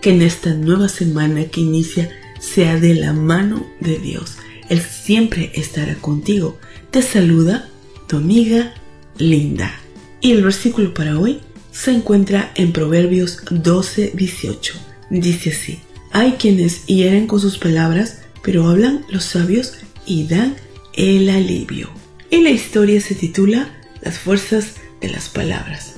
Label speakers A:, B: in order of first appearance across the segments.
A: Que en esta nueva semana que inicia sea de la mano de Dios. Él siempre estará contigo. Te saluda tu amiga Linda. Y el versículo para hoy se encuentra en Proverbios 12, 18. Dice así, hay quienes hieren con sus palabras, pero hablan los sabios y dan el alivio. Y la historia se titula Las fuerzas de las palabras.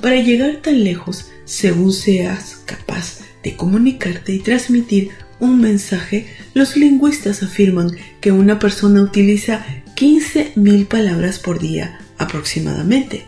A: Para llegar tan lejos, según seas capaz de comunicarte y transmitir un mensaje, los lingüistas afirman que una persona utiliza 15.000 palabras por día aproximadamente.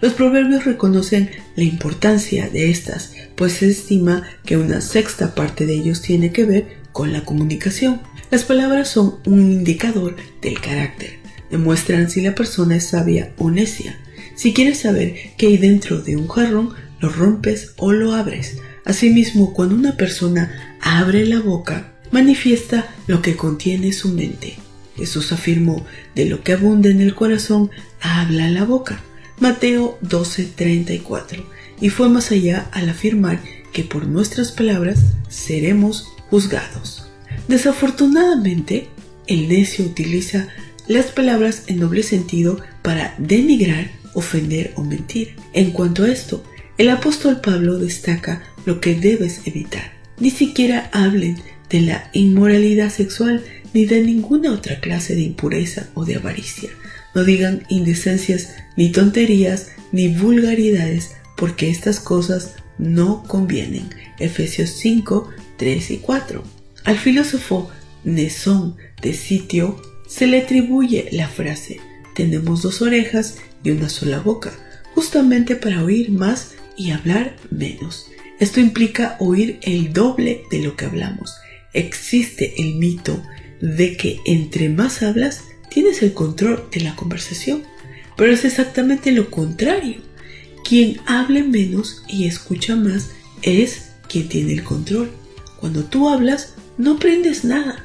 A: Los proverbios reconocen la importancia de estas, pues se estima que una sexta parte de ellos tiene que ver con la comunicación. Las palabras son un indicador del carácter, demuestran si la persona es sabia o necia. Si quieres saber qué hay dentro de un jarrón, lo rompes o lo abres. Asimismo, cuando una persona abre la boca, manifiesta lo que contiene su mente. Jesús afirmó, de lo que abunda en el corazón, habla la boca. Mateo 12:34. Y fue más allá al afirmar que por nuestras palabras seremos juzgados. Desafortunadamente, el necio utiliza las palabras en doble sentido para denigrar, ofender o mentir. En cuanto a esto, el apóstol Pablo destaca lo que debes evitar. Ni siquiera hablen de la inmoralidad sexual ni de ninguna otra clase de impureza o de avaricia. No digan indecencias, ni tonterías, ni vulgaridades, porque estas cosas no convienen. Efesios 5, 3 y 4. Al filósofo Nesón de Sitio se le atribuye la frase tenemos dos orejas y una sola boca, justamente para oír más y hablar menos. Esto implica oír el doble de lo que hablamos. Existe el mito de que entre más hablas, tienes el control de la conversación. Pero es exactamente lo contrario. Quien hable menos y escucha más es quien tiene el control. Cuando tú hablas, no aprendes nada.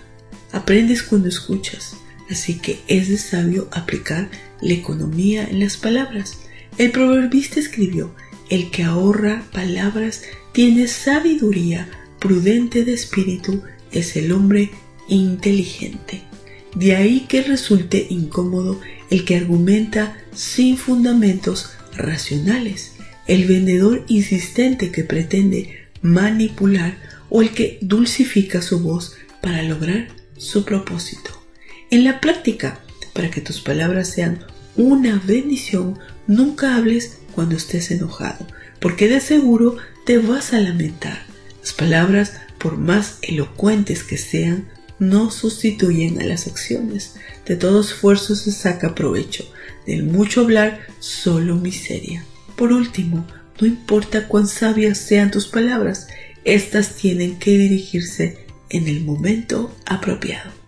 A: Aprendes cuando escuchas. Así que es de sabio aplicar la economía en las palabras. El proverbista escribió, el que ahorra palabras tiene sabiduría, prudente de espíritu, es el hombre inteligente. De ahí que resulte incómodo el que argumenta sin fundamentos racionales, el vendedor insistente que pretende manipular o el que dulcifica su voz para lograr su propósito. En la práctica, para que tus palabras sean una bendición, nunca hables cuando estés enojado, porque de seguro te vas a lamentar. Las palabras, por más elocuentes que sean, no sustituyen a las acciones. De todo esfuerzo se saca provecho. Del mucho hablar, solo miseria. Por último, no importa cuán sabias sean tus palabras, éstas tienen que dirigirse en el momento apropiado.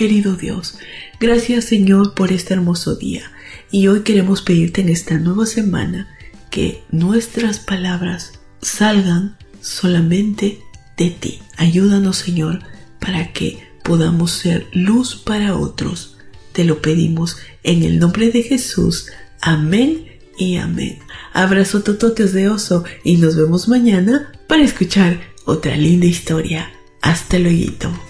A: Querido Dios, gracias Señor por este hermoso día. Y hoy queremos pedirte en esta nueva semana que nuestras palabras salgan solamente de ti. Ayúdanos, Señor, para que podamos ser luz para otros. Te lo pedimos en el nombre de Jesús. Amén y amén. Abrazo tototes de oso y nos vemos mañana para escuchar otra linda historia. Hasta luego.